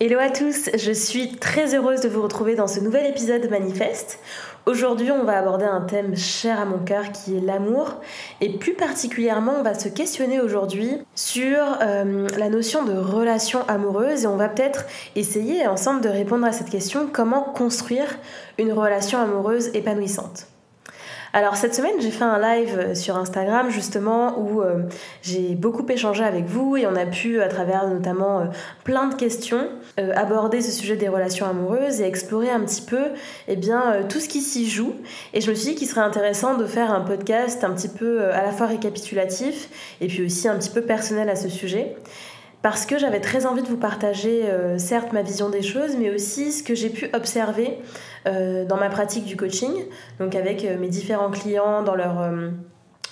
Hello à tous, je suis très heureuse de vous retrouver dans ce nouvel épisode de Manifeste. Aujourd'hui, on va aborder un thème cher à mon cœur qui est l'amour et plus particulièrement, on va se questionner aujourd'hui sur euh, la notion de relation amoureuse et on va peut-être essayer ensemble de répondre à cette question comment construire une relation amoureuse épanouissante? Alors cette semaine, j'ai fait un live euh, sur Instagram justement où euh, j'ai beaucoup échangé avec vous et on a pu, à travers notamment euh, plein de questions, aborder ce sujet des relations amoureuses et explorer un petit peu eh bien, tout ce qui s'y joue. Et je me suis dit qu'il serait intéressant de faire un podcast un petit peu à la fois récapitulatif et puis aussi un petit peu personnel à ce sujet parce que j'avais très envie de vous partager, certes, ma vision des choses, mais aussi ce que j'ai pu observer euh, dans ma pratique du coaching, donc avec euh, mes différents clients dans leur euh,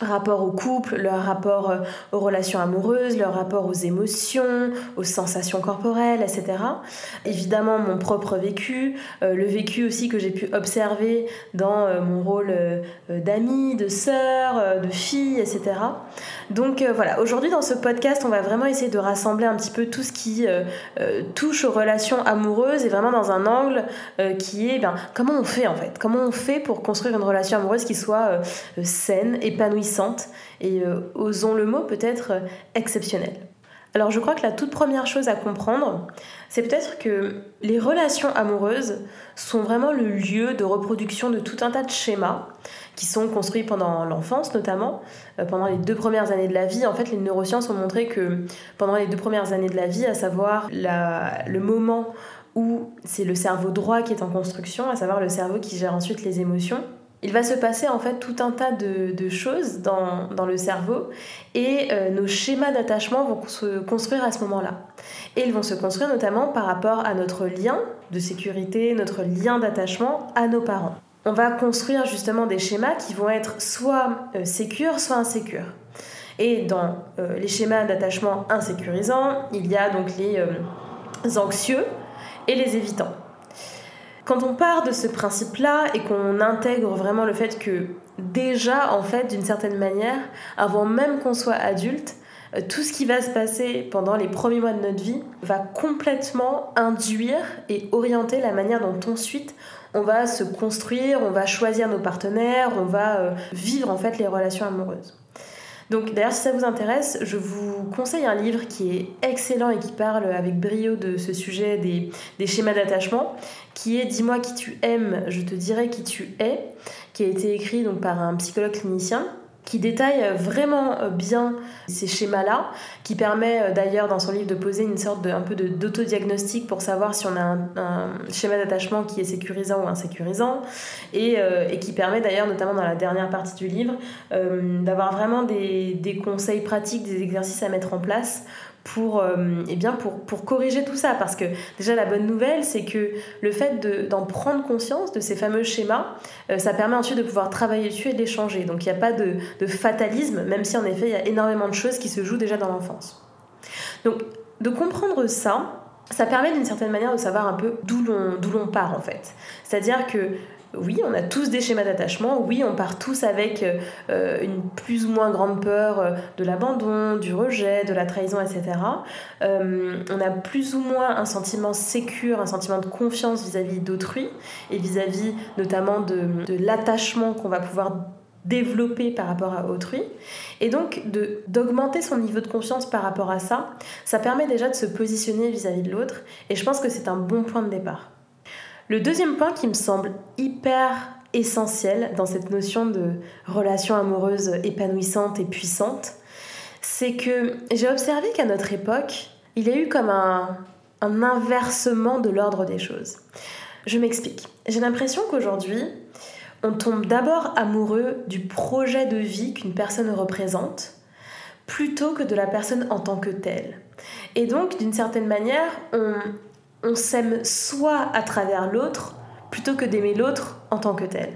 rapport au couple, leur rapport aux relations amoureuses, leur rapport aux émotions, aux sensations corporelles, etc. Évidemment, mon propre vécu, le vécu aussi que j'ai pu observer dans mon rôle d'amie, de sœur, de fille, etc. Donc voilà, aujourd'hui dans ce podcast, on va vraiment essayer de rassembler un petit peu tout ce qui touche aux relations amoureuses et vraiment dans un angle qui est ben, comment on fait en fait? Comment on fait pour construire une relation amoureuse qui soit euh, saine, et, euh, osons le mot, peut-être euh, exceptionnelle alors je crois que la toute première chose à comprendre, c'est peut-être que les relations amoureuses sont vraiment le lieu de reproduction de tout un tas de schémas qui sont construits pendant l'enfance notamment, pendant les deux premières années de la vie. En fait, les neurosciences ont montré que pendant les deux premières années de la vie, à savoir le moment où c'est le cerveau droit qui est en construction, à savoir le cerveau qui gère ensuite les émotions. Il va se passer en fait tout un tas de, choses dans, le cerveau et euh, nos schémas d'attachement vont se construire à ce moment-là. Et ils vont se construire notamment par rapport à notre lien de sécurité, notre lien d'attachement à nos parents. On va construire justement des schémas qui vont être soit euh, sécures, soit insécures. Et dans euh, les schémas d'attachement insécurisants, il y a donc les anxieux, et les évitants. Quand on part de ce principe-là et qu'on intègre vraiment le fait que déjà, en fait, d'une certaine manière, avant même qu'on soit adulte, euh, tout ce qui va se passer pendant les premiers mois de notre vie va complètement induire et orienter la manière dont ensuite on va se construire, on va choisir nos partenaires, on va euh, vivre en fait les relations amoureuses. Donc d'ailleurs si ça vous intéresse, je vous conseille un livre qui est excellent et qui parle avec brio de ce sujet des, schémas d'attachement, qui est Dis-moi qui tu aimes, je te dirai qui tu es, qui a été écrit donc par un psychologue clinicien qui détaille vraiment euh, bien ces schémas-là, qui permet euh, d'ailleurs dans son livre de poser une sorte de un peu d'autodiagnostic pour savoir si on a un, schéma d'attachement qui est sécurisant ou insécurisant, et, euh, et qui permet d'ailleurs, notamment dans la dernière partie du livre, d'avoir vraiment des, des, conseils pratiques, des exercices à mettre en place pour, euh, eh bien pour, pour, corriger tout ça. Parce que déjà la bonne nouvelle, c'est que le fait d'en prendre conscience de ces fameux schémas, euh, ça permet ensuite de pouvoir travailler dessus et de les changer. Donc il n'y a pas de, de, fatalisme, même si en effet il y a énormément de choses qui se jouent déjà dans l'enfance. Donc de comprendre ça, ça permet d'une certaine manière de savoir un peu d'où l'on part en fait. C'est-à-dire que oui, on a tous des schémas d'attachement, oui, on part tous avec euh, une plus ou moins grande peur euh, de l'abandon, du rejet, de la trahison, etc. Euh, on a plus ou moins un sentiment sécure, un sentiment de confiance vis-à-vis d'autrui et vis-à-vis notamment de, l'attachement qu'on va pouvoir développer par rapport à autrui. Et donc d'augmenter son niveau de confiance par rapport à ça, ça permet déjà de se positionner vis à -vis de l'autre et je pense que c'est un bon point de départ. Le deuxième point qui me semble hyper essentiel dans cette notion de relation amoureuse épanouissante et puissante, c'est que j'ai observé qu'à notre époque, il y a eu comme un, inversement de l'ordre des choses. Je m'explique. J'ai l'impression qu'aujourd'hui, on tombe d'abord amoureux du projet de vie qu'une personne représente plutôt que de la personne en tant que telle. Et donc, d'une certaine manière, on, on s'aime soit à travers l'autre, plutôt que d'aimer l'autre en tant que tel.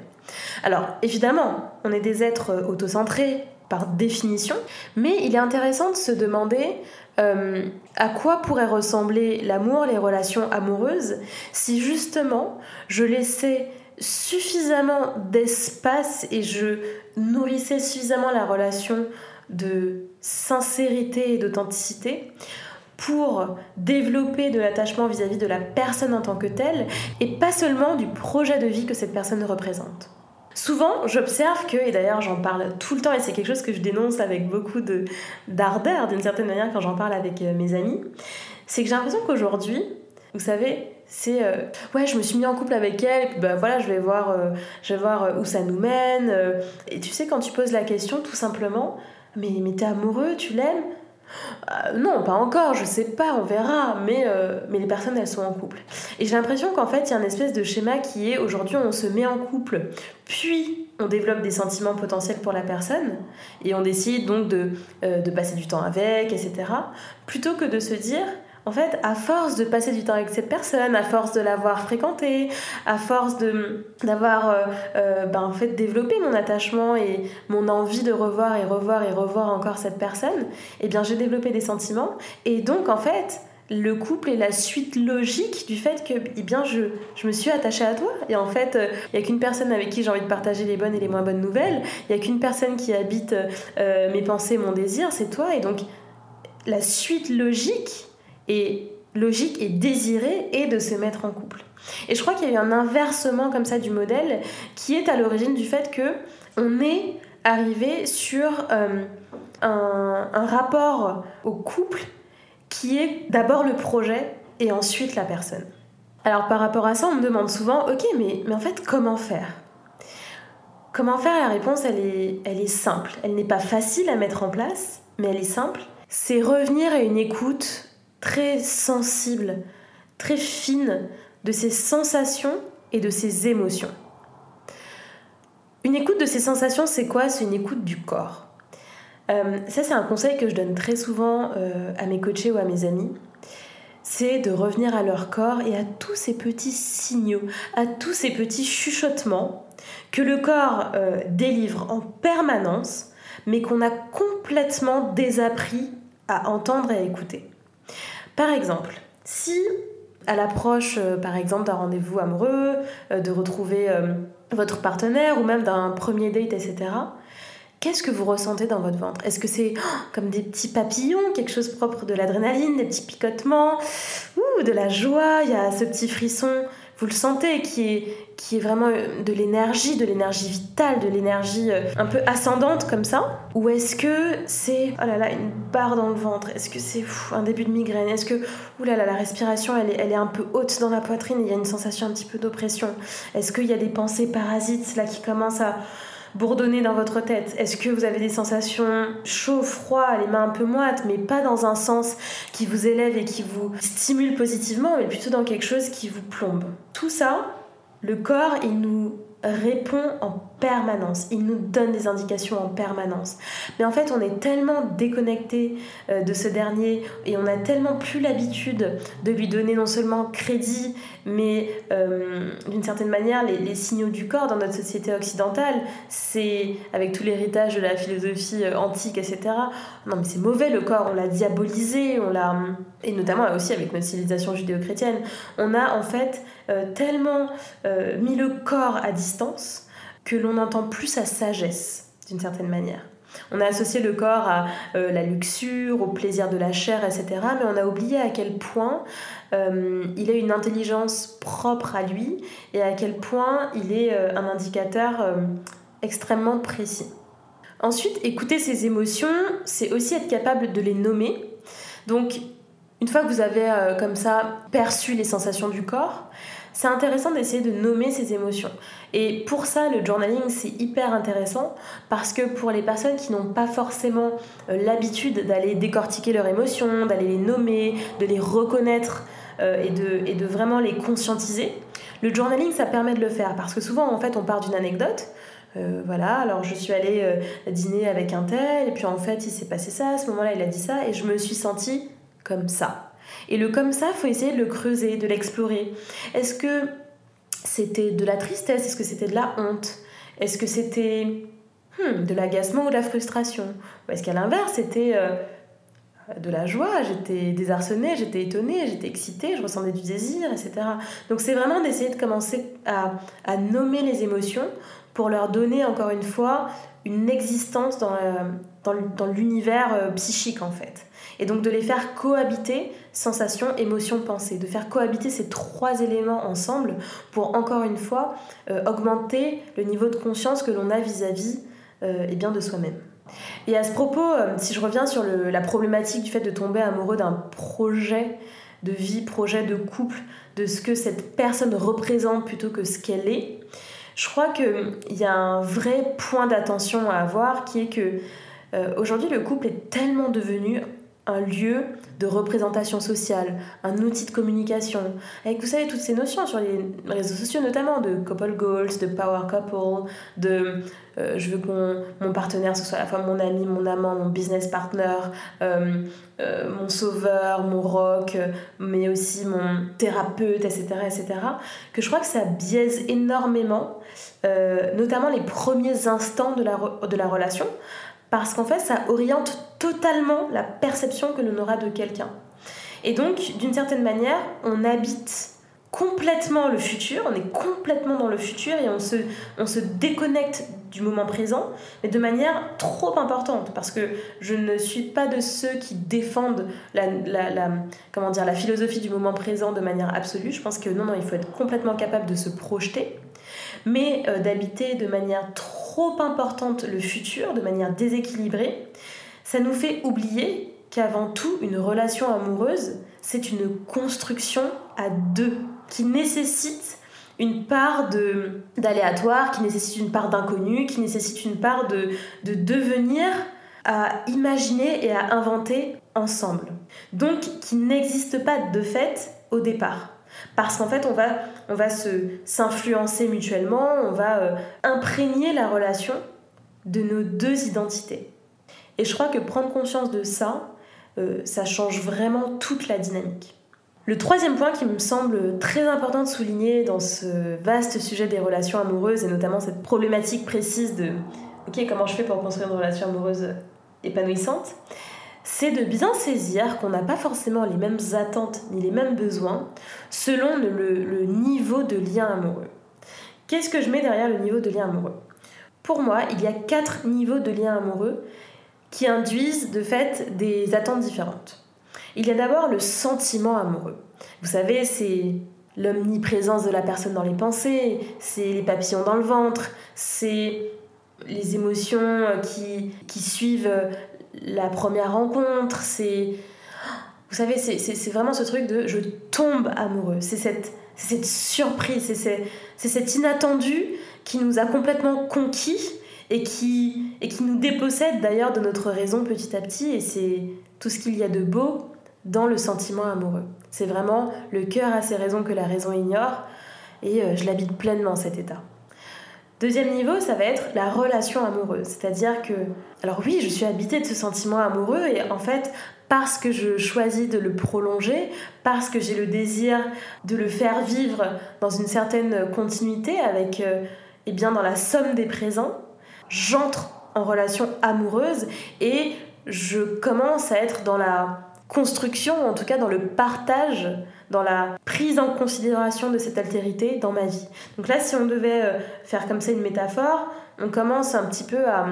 Alors, évidemment, on est des êtres autocentrés par définition, mais il est intéressant de se demander euh, à quoi pourrait ressembler l'amour, les relations amoureuses, si justement je laissais suffisamment d'espace et je nourrissais suffisamment la relation de sincérité et d'authenticité pour développer de l'attachement vis-à-vis de la personne en tant que telle et pas seulement du projet de vie que cette personne représente. Souvent, j'observe que, et d'ailleurs j'en parle tout le temps et c'est quelque chose que je dénonce avec beaucoup d'ardeur d'une certaine manière quand j'en parle avec euh, mes amis, c'est que j'ai l'impression qu'aujourd'hui, vous savez, c'est euh, ouais, je me suis mis en couple avec elle, et puis bah voilà, je vais voir, euh, je vais voir où ça nous mène. et tu sais, quand tu poses la question, tout simplement, mais, mais t'es amoureux, tu l'aimes? Euh, non, pas encore, je sais pas, on verra, mais, euh, mais les personnes, elles sont en couple. Et j'ai l'impression qu'en fait, il y a une espèce de schéma qui est aujourd'hui, on se met en couple, puis on développe des sentiments potentiels pour la personne, et on décide donc de, euh, de passer du temps avec, etc. Plutôt que de se dire, en fait, à force de passer du temps avec cette personne, à force de l'avoir fréquentée, à force d'avoir euh, euh, ben, en fait développé mon attachement et mon envie de revoir et revoir et revoir encore cette personne, eh bien j'ai développé des sentiments. Et donc en fait le couple est la suite logique du fait que eh bien je, je me suis attachée à toi. Et en fait il euh, n'y a qu'une personne avec qui j'ai envie de partager les bonnes et les moins bonnes nouvelles. Il n'y a qu'une personne qui habite mes pensées mon désir c'est toi. Et donc la suite logique et logique et désiré est de se mettre en couple. Et je crois qu'il y a eu un inversement comme ça du modèle qui est à l'origine du fait que on est arrivé sur euh, un, un rapport au couple qui est d'abord le projet et ensuite la personne. Alors par rapport à ça, on me demande souvent, ok, mais, mais en fait, comment faire? Comment faire? La réponse, elle est, elle est simple. Elle n'est pas facile à mettre en place, mais elle est simple. C'est revenir à une écoute très sensible, très fine de ses sensations et de ses émotions. Une écoute de ses sensations, c'est quoi? C'est une écoute du corps. Euh, ça, c'est un conseil que je donne très souvent euh, à mes coachés ou à mes amis. C'est de revenir à leur corps et à tous ces petits signaux, à tous ces petits chuchotements que le corps euh, délivre en permanence, mais qu'on a complètement désappris à entendre et à écouter. Par exemple, si à l'approche, euh, par exemple, d'un rendez-vous amoureux, euh, de retrouver euh, votre partenaire ou même d'un premier date, etc., qu'est-ce que vous ressentez dans votre ventre? Est-ce que c'est oh, comme des petits papillons, quelque chose propre de l'adrénaline, des petits picotements, ou de la joie, il y a ce petit frisson vous le sentez, qui est, qui est vraiment euh, de l'énergie, de l'énergie vitale, de l'énergie euh, un peu ascendante comme ça. Ou est-ce que c'est, oh là là, une barre dans le ventre? Est-ce que c'est un début de migraine? Est-ce que, oh là là, la respiration, elle est, elle est un peu haute dans la poitrine il y a une sensation un petit peu d'oppression? Est-ce qu'il y a des pensées parasites là qui commencent à bourdonner dans votre tête. Est-ce que vous avez des sensations chaud, froid, les mains un peu moites, mais pas dans un sens qui vous élève et qui vous stimule positivement, mais plutôt dans quelque chose qui vous plombe? Tout ça, le corps, il nous répond en permanence, il nous donne des indications en permanence. Mais en fait, on est tellement déconnecté euh, de ce dernier et on a tellement plus l'habitude de lui donner non seulement crédit, mais euh, d'une certaine manière, les, signaux du corps dans notre société occidentale, c'est avec tout l'héritage de la philosophie euh, antique, etc. Non, mais c'est mauvais le corps, on l'a diabolisé, on l'a. Et notamment aussi avec notre civilisation judéo-chrétienne, on a en fait tellement mis le corps à distance que l'on n'entend plus sa sagesse, d'une certaine manière. On a associé le corps à euh, la luxure, au plaisir de la chair, etc. Mais on a oublié à quel point euh, il a une intelligence propre à lui et à quel point il est euh, un indicateur extrêmement précis. Ensuite, écouter ses émotions, c'est aussi être capable de les nommer. Donc, une fois que vous avez comme ça perçu les sensations du corps, c'est intéressant d'essayer de nommer ses émotions. Et pour ça, le journaling, c'est hyper intéressant parce que pour les personnes qui n'ont pas forcément euh, l'habitude d'aller décortiquer leurs émotions, d'aller les nommer, de les reconnaître euh, et, de, et de vraiment les conscientiser, le journaling, ça permet de le faire parce que souvent, en fait, on part d'une anecdote voilà, alors je suis allée dîner avec un tel, et puis en fait il s'est passé ça, à ce moment-là il a dit ça, et je me suis sentie comme ça. Et le comme ça, faut essayer de le creuser, de l'explorer. Est-ce que c'était de la tristesse? Est-ce que c'était de la honte? Est-ce que c'était hmm, de l'agacement ou de la frustration? Ou est-ce qu'à l'inverse, c'était de la joie, j'étais désarçonnée, j'étais étonnée, j'étais excitée, je ressentais du désir, etc. Donc c'est vraiment d'essayer de commencer à, nommer les émotions pour leur donner encore une fois une existence dans, dans l'univers euh, psychique en fait. Et donc de les faire cohabiter, sensation, émotion, pensée, de faire cohabiter ces trois éléments ensemble pour encore une fois euh, augmenter le niveau de conscience que l'on a vis-à-vis euh, eh bien de soi-même. Et à ce propos, euh, si je reviens sur la problématique du fait de tomber amoureux d'un projet de vie, projet de couple, de ce que cette personne représente plutôt que ce qu'elle est, je crois qu'il y a un vrai point d'attention à avoir qui est que aujourd'hui le couple est tellement devenu un lieu de représentation sociale, un outil de communication, avec vous savez toutes ces notions sur les réseaux sociaux notamment de couple goals, de power couple, de euh, je veux que mon, partenaire ce soit à la fois mon ami, mon amant, mon business partner, euh, euh, mon sauveur, mon rock, mais aussi mon thérapeute, etc., etc. Que je crois que ça biaise énormément, notamment les premiers instants de la, de la relation parce qu'en fait, ça oriente totalement la perception que l'on aura de quelqu'un. Et donc, d'une certaine manière, on habite complètement le futur, on est complètement dans le futur et on se, on se déconnecte du moment présent, mais de manière trop importante, parce que je ne suis pas de ceux qui défendent la, la, comment dire, la philosophie du moment présent de manière absolue. Je pense que non, non, il faut être complètement capable de se projeter, mais euh, d'habiter de manière trop trop importante le futur, de manière déséquilibrée, ça nous fait oublier qu'avant tout, une relation amoureuse, c'est une construction à deux qui nécessite une part d'aléatoire, qui nécessite une part d'inconnu, qui nécessite une part de, de devenir à imaginer et à inventer ensemble. Donc qui n'existe pas de fait au départ. Parce qu'en fait, on va, va s'influencer mutuellement, on va euh, imprégner la relation de nos deux identités. Et je crois que prendre conscience de ça, euh, ça change vraiment toute la dynamique. Le troisième point qui me semble très important de souligner dans ce vaste sujet des relations amoureuses, et notamment cette problématique précise de ok, comment je fais pour construire une relation amoureuse épanouissante, c'est de bien saisir qu'on n'a pas forcément les mêmes attentes ni les mêmes besoins selon le, niveau de lien amoureux. Qu'est-ce que je mets derrière le niveau de lien amoureux? Pour moi, il y a quatre niveaux de lien amoureux qui induisent de fait des attentes différentes. Il y a d'abord le sentiment amoureux. Vous savez, c'est l'omniprésence de la personne dans les pensées, c'est les papillons dans le ventre, c'est les émotions qui, qui suivent la première rencontre, c'est... Vous savez, c'est vraiment ce truc de je tombe amoureux. C'est cette, cette surprise, c'est cet inattendu qui nous a complètement conquis et qui, et qui nous dépossède d'ailleurs de notre raison petit à petit. Et c'est tout ce qu'il y a de beau dans le sentiment amoureux. C'est vraiment le cœur a ses raisons que la raison ignore. Et euh, je l'habite pleinement cet état. Deuxième niveau, ça va être la relation amoureuse. C'est-à-dire que, alors oui, je suis habitée de ce sentiment amoureux et en fait, parce que je choisis de le prolonger, parce que j'ai le désir de le faire vivre dans une certaine continuité avec, euh, eh bien, dans la somme des présents, j'entre en relation amoureuse et je commence à être dans la construction, en tout cas dans le partage dans la prise en considération de cette altérité dans ma vie. Donc là, si on devait euh, faire comme ça une métaphore, on commence un petit peu à,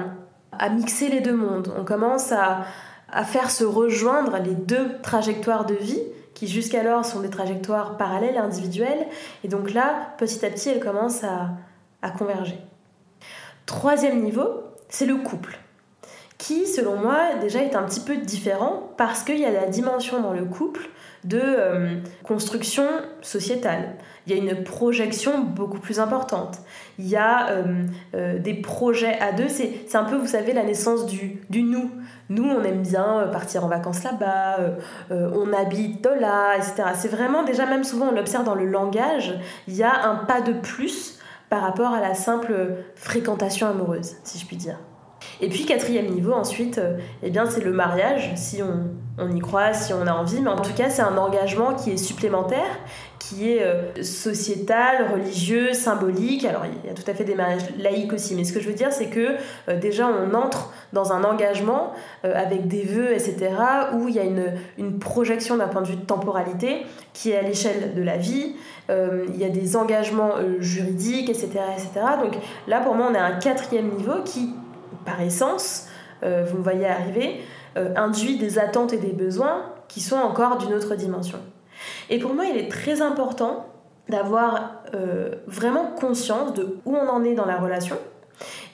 à mixer les deux mondes. On commence à, à faire se rejoindre les deux trajectoires de vie qui jusqu'alors sont des trajectoires parallèles, individuelles. Et donc là, petit à petit, elles commencent à, à converger. Troisième niveau, c'est le couple qui, selon moi, déjà est un petit peu différent parce qu'il y a la dimension dans le couple de euh, construction sociétale. Il y a une projection beaucoup plus importante. Il y a euh, euh, des projets à deux. C'est un peu, vous savez, la naissance du, du nous. Nous, on aime bien partir en vacances là-bas, on habite là, etc. C'est vraiment, déjà, même souvent, on l'observe dans le langage, il y a un pas de plus par rapport à la simple fréquentation amoureuse, si je puis dire. Et puis quatrième niveau ensuite, euh, eh bien c'est le mariage, si on, on, y croit, si on a envie, mais en tout cas c'est un engagement qui est supplémentaire, qui est euh, sociétal, religieux, symbolique. Alors il y a tout à fait des mariages laïques aussi, mais ce que je veux dire c'est que euh, déjà on entre dans un engagement avec des vœux, etc., où il y a une, une projection d'un point de vue de temporalité qui est à l'échelle de la vie. il y a des engagements juridiques, etc., etc. Donc là pour moi on à un quatrième niveau qui par essence, euh, vous me voyez arriver, euh, induit des attentes et des besoins qui sont encore d'une autre dimension. Et pour moi, il est très important d'avoir euh, vraiment conscience de où on en est dans la relation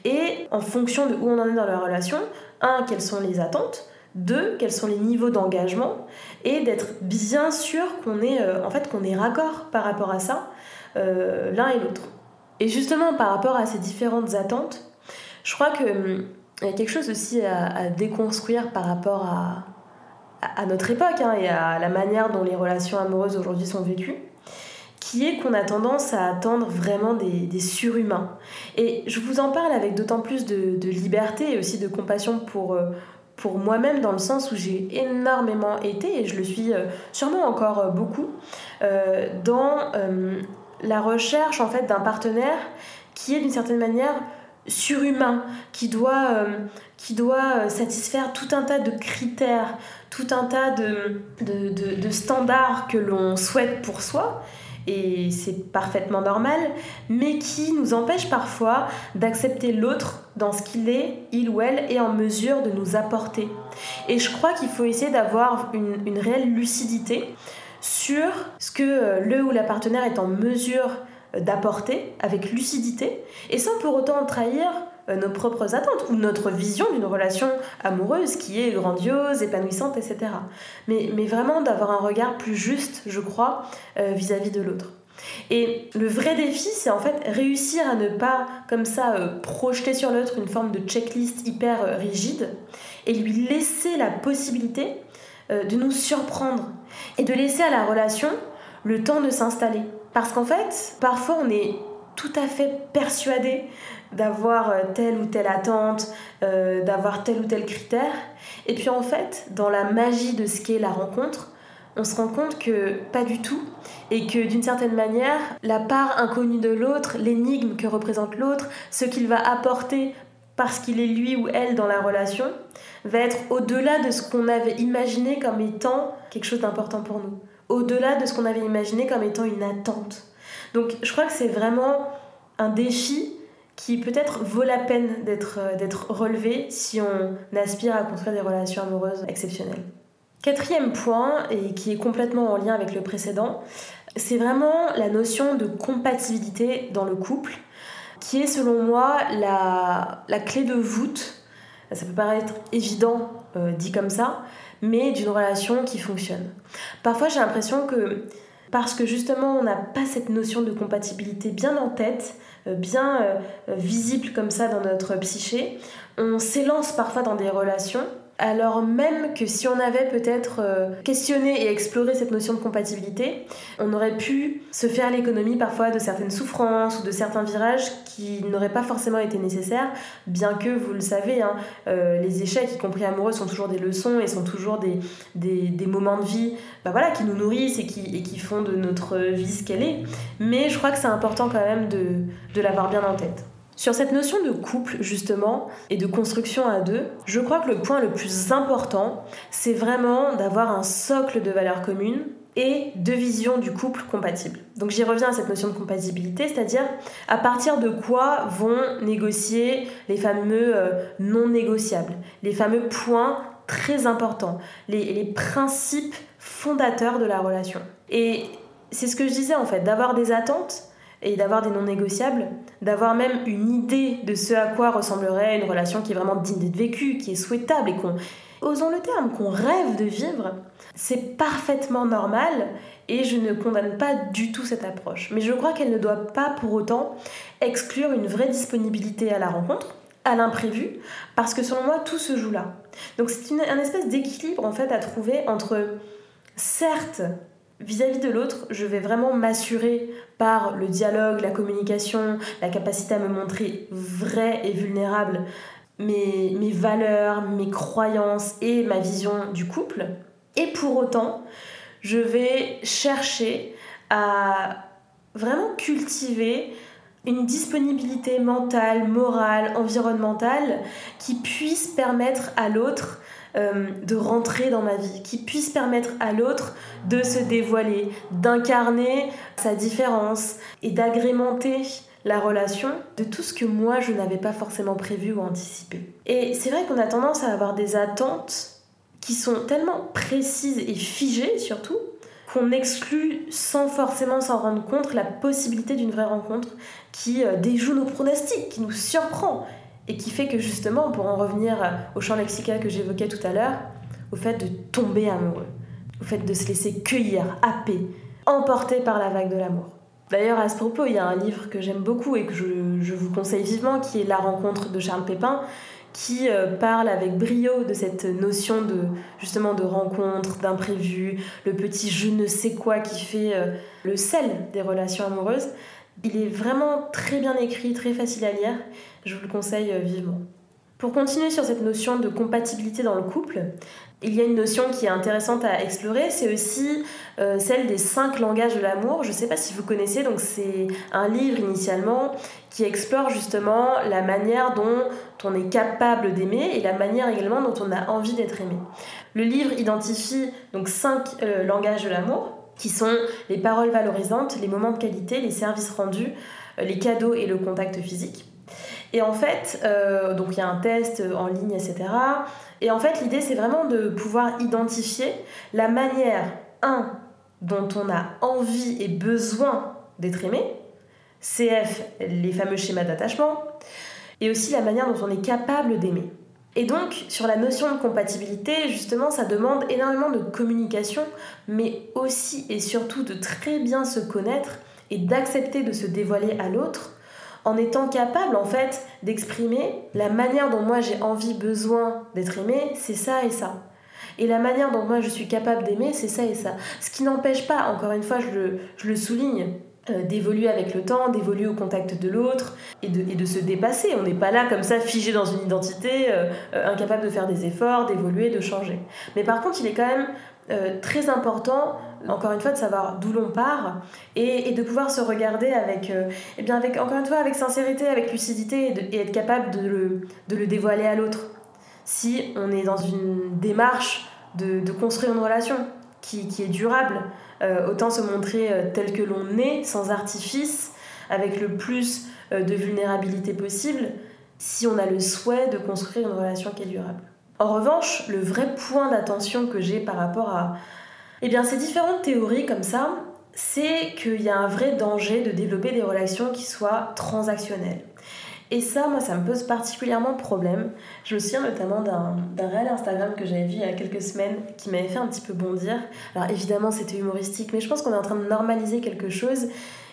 et en fonction de où on en est dans la relation, un, quelles sont les attentes, deux, quels sont les niveaux d'engagement et d'être bien sûr qu'on est en fait qu'on est raccord par rapport à ça l'un et l'autre. Et justement par rapport à ces différentes attentes, je crois qu'il hum, y a quelque chose aussi à, déconstruire par rapport à, à notre époque hein, et à la manière dont les relations amoureuses aujourd'hui sont vécues, qui est qu'on a tendance à attendre vraiment des, surhumains. Et je vous en parle avec d'autant plus de, liberté et aussi de compassion pour, euh, pour moi-même, dans le sens où j'ai énormément été, et je le suis euh, sûrement encore euh, beaucoup, dans la recherche en fait d'un partenaire qui est d'une certaine manière surhumain, qui doit, euh, qui doit euh, satisfaire tout un tas de critères, tout un tas de, standards que l'on souhaite pour soi, et c'est parfaitement normal, mais qui nous empêche parfois d'accepter l'autre dans ce qu'il est, il ou elle, est en mesure de nous apporter. Et je crois qu'il faut essayer d'avoir une, une réelle lucidité sur ce que euh, le ou la partenaire est en mesure d'apporter avec lucidité et sans pour autant trahir euh, nos propres attentes ou notre vision d'une relation amoureuse qui est grandiose, épanouissante, etc. Mais, mais vraiment d'avoir un regard plus juste, je crois, euh, vis-à-vis de l'autre. Et le vrai défi, c'est en fait réussir à ne pas, comme ça, euh, projeter sur l'autre une forme de checklist hyper rigide et lui laisser la possibilité de nous surprendre et de laisser à la relation le temps de s'installer. Parce qu'en fait, parfois on est tout à fait persuadé d'avoir euh, telle ou telle attente, euh, d'avoir tel ou tel critère. Et puis en fait, dans la magie de ce qu'est la rencontre, on se rend compte que pas du tout. Et que d'une certaine manière, la part inconnue de l'autre, l'énigme que représente l'autre, ce qu'il va apporter parce qu'il est lui ou elle dans la relation, va être au-delà de ce qu'on avait imaginé comme étant quelque chose d'important pour nous au-delà de ce qu'on avait imaginé comme étant une attente. Donc je crois que c'est vraiment un défi qui peut-être vaut la peine d'être, euh, d'être relevé si on aspire à construire des relations amoureuses exceptionnelles. Quatrième point, et qui est complètement en lien avec le précédent, c'est vraiment la notion de compatibilité dans le couple, qui est selon moi la, la clé de voûte. Ça peut paraître évident euh, dit comme ça, mais d'une relation qui fonctionne. Parfois j'ai l'impression que parce que justement on n'a pas cette notion de compatibilité bien en tête, euh, bien euh, visible comme ça dans notre psyché, on s'élance parfois dans des relations alors même que si on avait peut-être euh, questionné et exploré cette notion de compatibilité, on aurait pu se faire l'économie parfois de certaines souffrances ou de certains virages qui n'auraient pas forcément été nécessaires, bien que, vous le savez, hein, euh, les échecs, y compris amoureux, sont toujours des leçons et sont toujours des, des, moments de vie bah voilà, qui nous nourrissent et qui, et qui font de notre vie ce qu'elle est. Mais je crois que c'est important quand même de, de l'avoir bien en tête. Sur cette notion de couple, justement, et de construction à deux, je crois que le point le plus important, c'est vraiment d'avoir un socle de valeurs communes et de visions du couple compatibles. Donc j'y reviens à cette notion de compatibilité, c'est-à-dire à partir de quoi vont négocier les fameux euh, non négociables, les fameux points très importants, les principes fondateurs de la relation. Et c'est ce que je disais en fait, d'avoir des attentes, et d'avoir des non négociables, d'avoir même une idée de ce à quoi ressemblerait une relation qui est vraiment digne d'être vécue, qui est souhaitable et qu'on, osons le terme, qu'on rêve de vivre, c'est parfaitement normal et je ne condamne pas du tout cette approche. Mais je crois qu'elle ne doit pas pour autant exclure une vraie disponibilité à la rencontre, à l'imprévu, parce que selon moi tout se joue là. Donc c'est une, un espèce d'équilibre en fait à trouver entre certes vis-à-vis de l'autre, je vais vraiment m'assurer par le dialogue, la communication, la capacité à me montrer vrai et vulnérable mes, mes valeurs, mes croyances et ma vision du couple. Et pour autant, je vais chercher à vraiment cultiver une disponibilité mentale, morale, environnementale qui puisse permettre à l'autre euh, de rentrer dans ma vie, qui puisse permettre à l'autre de se dévoiler, d'incarner sa différence et d'agrémenter la relation de tout ce que moi je n'avais pas forcément prévu ou anticipé. Et c'est vrai qu'on a tendance à avoir des attentes qui sont tellement précises et figées surtout qu'on exclut sans forcément s'en rendre compte la possibilité d'une vraie rencontre qui euh, déjoue nos pronostics, qui nous surprend et qui fait que justement, pour en revenir au champ lexical que j'évoquais tout à l'heure, au fait de tomber amoureux, au fait de se laisser cueillir, happer, emporter par la vague de l'amour. D'ailleurs, à ce propos, il y a un livre que j'aime beaucoup et que je, je, vous conseille vivement, qui est La rencontre de Charles Pépin, qui euh, parle avec brio de cette notion de justement de rencontre, d'imprévu, le petit je ne sais quoi qui fait euh, le sel des relations amoureuses. Il est vraiment très bien écrit, très facile à lire. Je vous le conseille euh, vivement. Pour continuer sur cette notion de compatibilité dans le couple, il y a une notion qui est intéressante à explorer, c'est aussi euh, celle des cinq langages de l'amour. Je ne sais pas si vous connaissez, donc c'est un livre initialement qui explore justement la manière dont on est capable d'aimer et la manière également dont on a envie d'être aimé. Le livre identifie donc cinq euh, langages de l'amour qui sont les paroles valorisantes, les moments de qualité, les services rendus, euh, les cadeaux et le contact physique. Et en fait, euh, donc il y a un test en ligne, etc. Et en fait, l'idée, c'est vraiment de pouvoir identifier la manière, un, dont on a envie et besoin d'être aimé, CF, les fameux schémas d'attachement, et aussi la manière dont on est capable d'aimer. Et donc, sur la notion de compatibilité, justement, ça demande énormément de communication, mais aussi et surtout de très bien se connaître et d'accepter de se dévoiler à l'autre en étant capable en fait d'exprimer la manière dont moi j'ai envie, besoin d'être aimé, c'est ça et ça. Et la manière dont moi je suis capable d'aimer, c'est ça et ça. Ce qui n'empêche pas, encore une fois, je le, je le souligne, d'évoluer avec le temps, d'évoluer au contact de l'autre et de, et de, se dépasser. On n'est pas là comme ça figé dans une identité, euh, euh, incapable de faire des efforts, d'évoluer, de changer. Mais par contre, il est quand même très important, encore une fois, de savoir d'où l'on part et, et, de pouvoir se regarder avec, eh bien avec, encore une fois, avec sincérité, avec lucidité et, et être capable de le, de le dévoiler à l'autre. Si on est dans une démarche de, de construire une relation qui, qui est durable, euh, autant se montrer euh, tel que l'on est, sans artifice, avec le plus euh, de vulnérabilité possible, si on a le souhait de construire une relation qui est durable. En revanche, le vrai point d'attention que j'ai par rapport à eh ces différentes théories comme ça, c'est qu'il y a un vrai danger de développer des relations qui soient transactionnelles. Et ça, moi, ça me pose particulièrement problème. Je me souviens notamment d'un réel Instagram que j'avais vu il y a quelques semaines qui m'avait fait un petit peu bondir. Alors évidemment, c'était humoristique, mais je pense qu'on est en train de normaliser quelque chose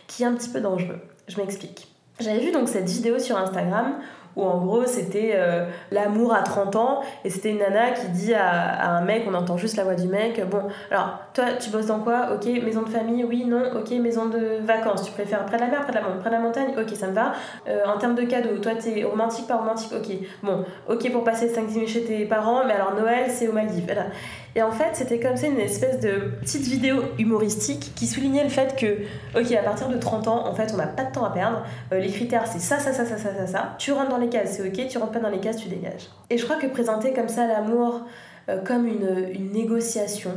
qui est un petit peu dangereux. Je m'explique. J'avais vu donc cette vidéo sur Instagram où en gros c'était euh, l'amour à 30 ans et c'était une nana qui dit à, un mec, on entend juste la voix du mec, bon alors toi tu bosses dans quoi? Ok maison de famille, oui, non, ok maison de vacances, tu préfères près de la mer, près de la, près de la montagne, ok ça me va. Euh, en termes de cadeaux, toi t'es romantique, pas romantique, ok bon, ok pour passer 5 minutes chez tes parents, mais alors Noël c'est aux Maldives. Voilà. Et en fait, c'était comme ça une espèce de petite vidéo humoristique qui soulignait le fait que, ok, à partir de 30 ans, en fait, on n'a pas de temps à perdre. Euh, les critères, c'est ça, ça, ça, ça, ça, ça, ça. Tu rentres dans les cases, c'est ok. Tu rentres pas dans les cases, tu dégages. Et je crois que présenter comme ça l'amour euh, comme une, une négociation,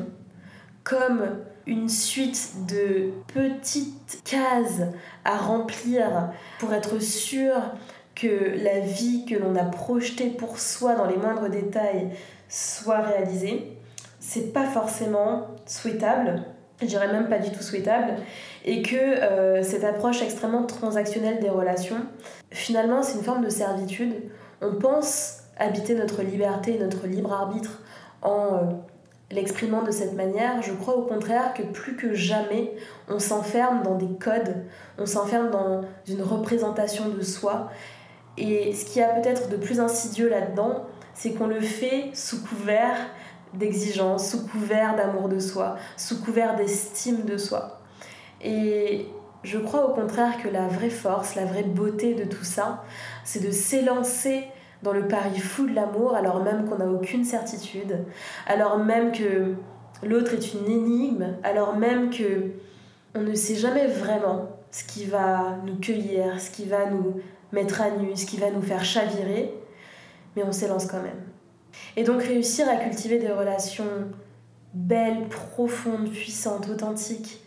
comme une suite de petites cases à remplir pour être sûr que la vie que l'on a projetée pour soi dans les moindres détails soit réalisée, c'est pas forcément souhaitable, je dirais même pas du tout souhaitable, et que euh, cette approche extrêmement transactionnelle des relations, finalement, c'est une forme de servitude. On pense habiter notre liberté, notre libre arbitre en euh, l'exprimant de cette manière. Je crois au contraire que plus que jamais, on s'enferme dans des codes, on s'enferme dans une représentation de soi. Et ce qui a peut-être de plus insidieux là-dedans, c'est qu'on le fait sous couvert d'exigence, sous couvert d'amour de soi, sous couvert d'estime de soi. Et je crois au contraire que la vraie force, la vraie beauté de tout ça, c'est de s'élancer dans le pari fou de l'amour alors même qu'on n'a aucune certitude, alors même que l'autre est une énigme, alors même que on ne sait jamais vraiment ce qui va nous cueillir, ce qui va nous mettre à nu, ce qui va nous faire chavirer, mais on s'élance quand même. Et donc réussir à cultiver des relations belles, profondes, puissantes, authentiques,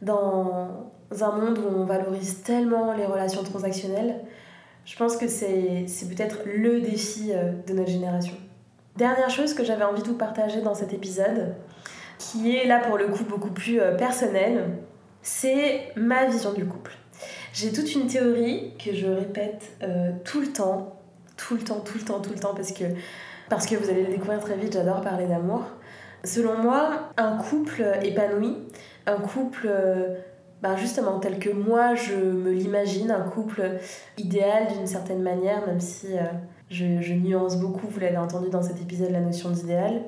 dans un monde où on valorise tellement les relations transactionnelles, je pense que c'est peut-être le défi euh, de notre génération. Dernière chose que j'avais envie de vous partager dans cet épisode, qui est là pour le coup beaucoup plus euh, personnel, c'est ma vision du couple. J'ai toute une théorie que je répète euh, tout le temps, tout le temps, tout le temps, tout le temps, parce que, parce que vous allez le découvrir très vite, j'adore parler d'amour. Selon moi, un couple épanoui, un couple ben justement tel que moi je me l'imagine, un couple idéal d'une certaine manière, même si euh, je, je, nuance beaucoup, vous l'avez entendu dans cet épisode, la notion d'idéal,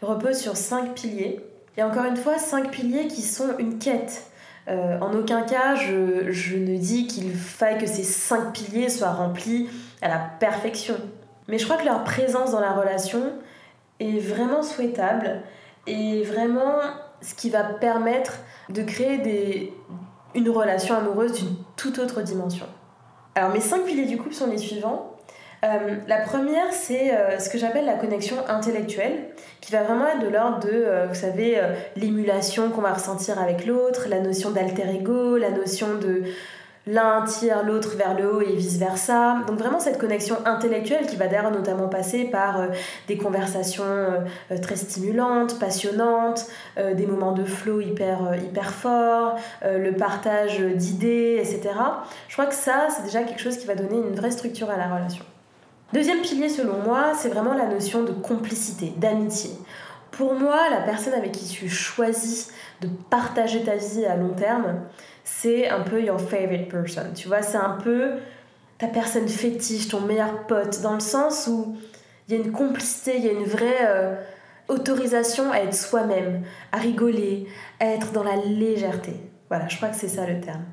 repose sur cinq piliers. Et encore une fois, cinq piliers qui sont une quête. Euh, en aucun cas, je, je ne dis qu'il faille que ces cinq piliers soient remplis à la perfection. Mais je crois que leur présence dans la relation est vraiment souhaitable et vraiment ce qui va permettre de créer une relation amoureuse d'une toute autre dimension. Alors mes cinq piliers du couple sont les suivants. Euh, la première, c'est euh, ce que j'appelle la connexion intellectuelle, qui va vraiment être de l'ordre de, euh, vous savez, l'émulation qu'on va ressentir avec l'autre, la notion d'alter ego, la notion de l'un tire l'autre vers le haut et vice-versa. Donc vraiment cette connexion intellectuelle qui va d'ailleurs notamment passer par euh, des conversations euh, euh, très stimulantes, passionnantes, des moments de flow hyper, hyper forts, le partage d'idées, etc. Je crois que ça, c'est déjà quelque chose qui va donner une vraie structure à la relation. Deuxième pilier selon moi, c'est vraiment la notion de complicité, d'amitié. Pour moi, la personne avec qui tu choisis de partager ta vie à long terme, c'est un peu your favorite person. Tu vois, c'est un peu ta personne fétiche, ton meilleur pote, dans le sens où il y a une complicité, il y a une vraie euh, autorisation à être soi-même, à rigoler, à être dans la légèreté. Voilà, je crois que c'est ça le terme.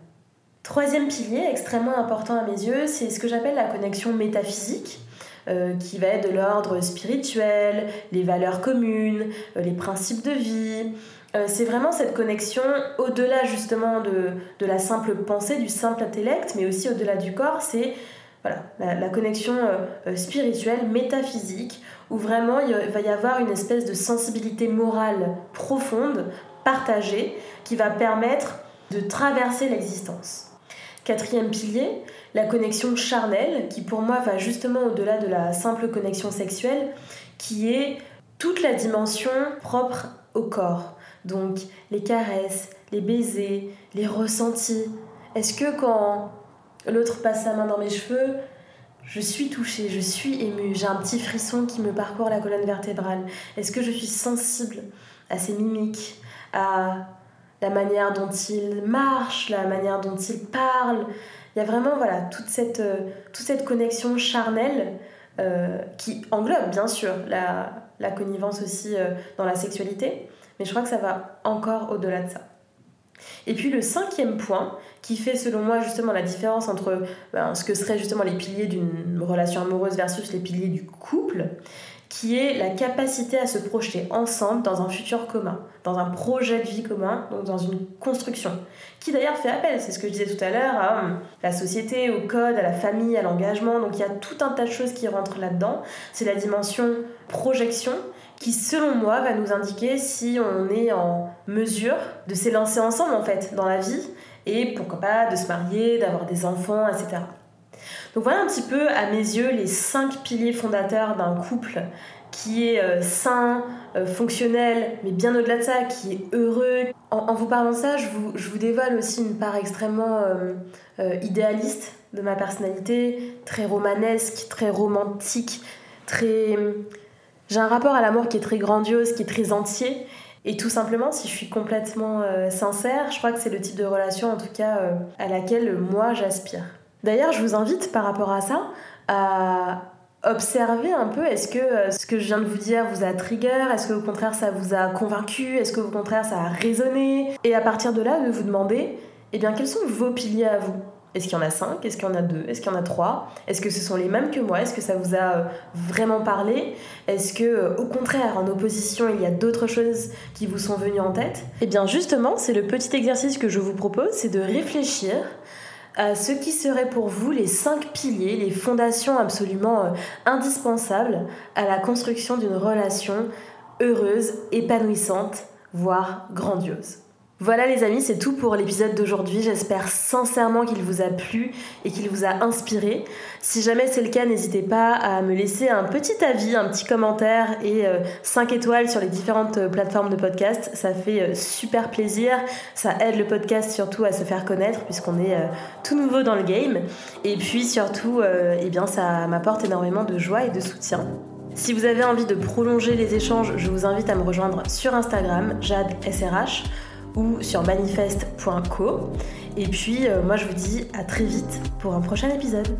Troisième pilier, extrêmement important à mes yeux, c'est ce que j'appelle la connexion métaphysique. Euh, qui va être de l'ordre spirituel, les valeurs communes, euh, les principes de vie, euh, c'est vraiment cette connexion au-delà justement de, la simple pensée, du simple intellect, mais aussi au-delà du corps, c'est la, connexion euh, euh, spirituelle, métaphysique, où vraiment il va y avoir une espèce de sensibilité morale profonde, partagée, qui va permettre de traverser l'existence. Quatrième pilier, la connexion charnelle, qui pour moi va justement au-delà de la simple connexion sexuelle, qui est toute la dimension propre au corps. Donc les caresses, les baisers, les ressentis. Est-ce que quand l'autre passe sa main dans mes cheveux, je suis touchée, je suis émue, j'ai un petit frisson qui me parcourt la colonne vertébrale? Est-ce que je suis sensible à ses mimiques, à la manière dont il marche, la manière dont il parle? Il y a vraiment voilà, toute, cette, euh, connexion charnelle euh, qui englobe bien sûr la, la connivence aussi euh, dans la sexualité, mais je crois que ça va encore au-delà de ça. Et puis le cinquième point, qui fait selon moi justement la différence entre ben, ce que seraient justement les piliers d'une relation amoureuse versus les piliers du couple, qui est la capacité à se projeter ensemble dans un futur commun, dans un projet de vie commun, donc dans une construction, qui d'ailleurs fait appel, c'est ce que je disais tout à l'heure, à hum, la société, au code, à la famille, à l'engagement, donc il y a tout un tas de choses qui rentrent là-dedans. C'est la dimension projection qui, selon moi, va nous indiquer si on est en mesure de s'élancer ensemble, en fait, dans la vie, et pourquoi pas de se marier, d'avoir des enfants, etc. Donc voilà un petit peu, à mes yeux, les cinq piliers fondateurs d'un couple qui est euh, sain, euh, fonctionnel, mais bien au-delà de ça, qui est heureux. En, vous parlant de ça, je vous, je vous, dévoile aussi une part extrêmement euh, idéaliste de ma personnalité, très romanesque, très romantique, très j'ai un rapport à l'amour qui est très grandiose, qui est très entier. Et tout simplement, si je suis complètement euh, sincère, je crois que c'est le type de relation, en tout cas, euh, à laquelle moi j'aspire. D'ailleurs, je vous invite par rapport à ça à observer un peu, est-ce que euh, ce que je viens de vous dire vous a trigger Est-ce que au contraire ça vous a convaincu Est-ce que au contraire ça a résonné? Et à partir de là, de vous demander, eh bien, quels sont vos piliers à vous? Est-ce qu'il y en a cinq? Est-ce qu'il y en a deux? Est-ce qu'il y en a trois? Est-ce que ce sont les mêmes que moi? Est-ce que ça vous a euh, vraiment parlé? Est-ce que, euh, au contraire, en opposition, il y a d'autres choses qui vous sont venues en tête? Eh bien, justement, c'est le petit exercice que je vous propose, c'est de réfléchir à ce qui seraient pour vous les cinq piliers, les fondations absolument euh, indispensables à la construction d'une relation heureuse, épanouissante, voire grandiose. Voilà les amis, c'est tout pour l'épisode d'aujourd'hui. J'espère sincèrement qu'il vous a plu et qu'il vous a inspiré. Si jamais c'est le cas, n'hésitez pas à me laisser un petit avis, un petit commentaire et 5 euh, étoiles sur les différentes euh, plateformes de podcast. Ça fait euh, super plaisir. Ça aide le podcast surtout à se faire connaître puisqu'on est tout nouveau dans le game. Et puis surtout, eh bien, ça m'apporte énormément de joie et de soutien. Si vous avez envie de prolonger les échanges, je vous invite à me rejoindre sur Instagram, SRH ou sur manifeste.co. Et puis, euh, moi, je vous dis à très vite pour un prochain épisode.